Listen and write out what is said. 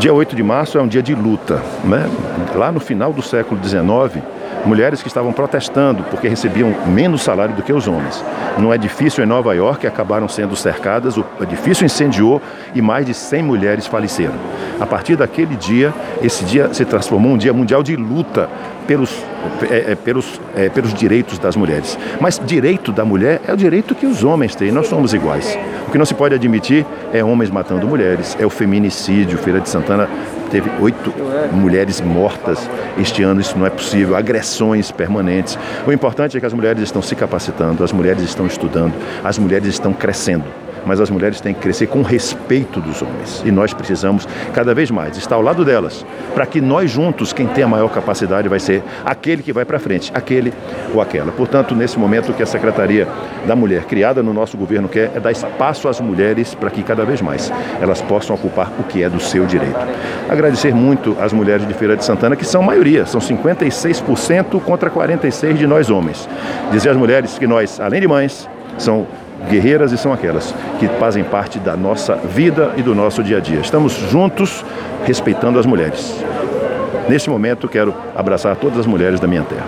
Dia 8 de março é um dia de luta. Né? Lá no final do século XIX, mulheres que estavam protestando porque recebiam menos salário do que os homens. Num edifício em Nova York, acabaram sendo cercadas, o edifício incendiou e mais de 100 mulheres faleceram. A partir daquele dia, esse dia se transformou um dia mundial de luta pelos, é, é, pelos, é, pelos direitos das mulheres. Mas direito da mulher é o direito que os homens têm, nós somos iguais. O que não se pode admitir é homens matando mulheres, é o feminicídio. Feira de Santana teve oito mulheres mortas este ano, isso não é possível, agressões permanentes. O importante é que as mulheres estão se capacitando, as mulheres estão estudando, as mulheres estão crescendo mas as mulheres têm que crescer com respeito dos homens. E nós precisamos cada vez mais estar ao lado delas, para que nós juntos, quem tem a maior capacidade vai ser aquele que vai para frente, aquele ou aquela. Portanto, nesse momento que a Secretaria da Mulher, criada no nosso governo, quer é dar espaço às mulheres para que cada vez mais elas possam ocupar o que é do seu direito. Agradecer muito às mulheres de Feira de Santana, que são maioria, são 56% contra 46% de nós homens. Dizer às mulheres que nós, além de mães, são guerreiras e são aquelas que fazem parte da nossa vida e do nosso dia a dia. Estamos juntos respeitando as mulheres. Neste momento, quero abraçar todas as mulheres da minha terra.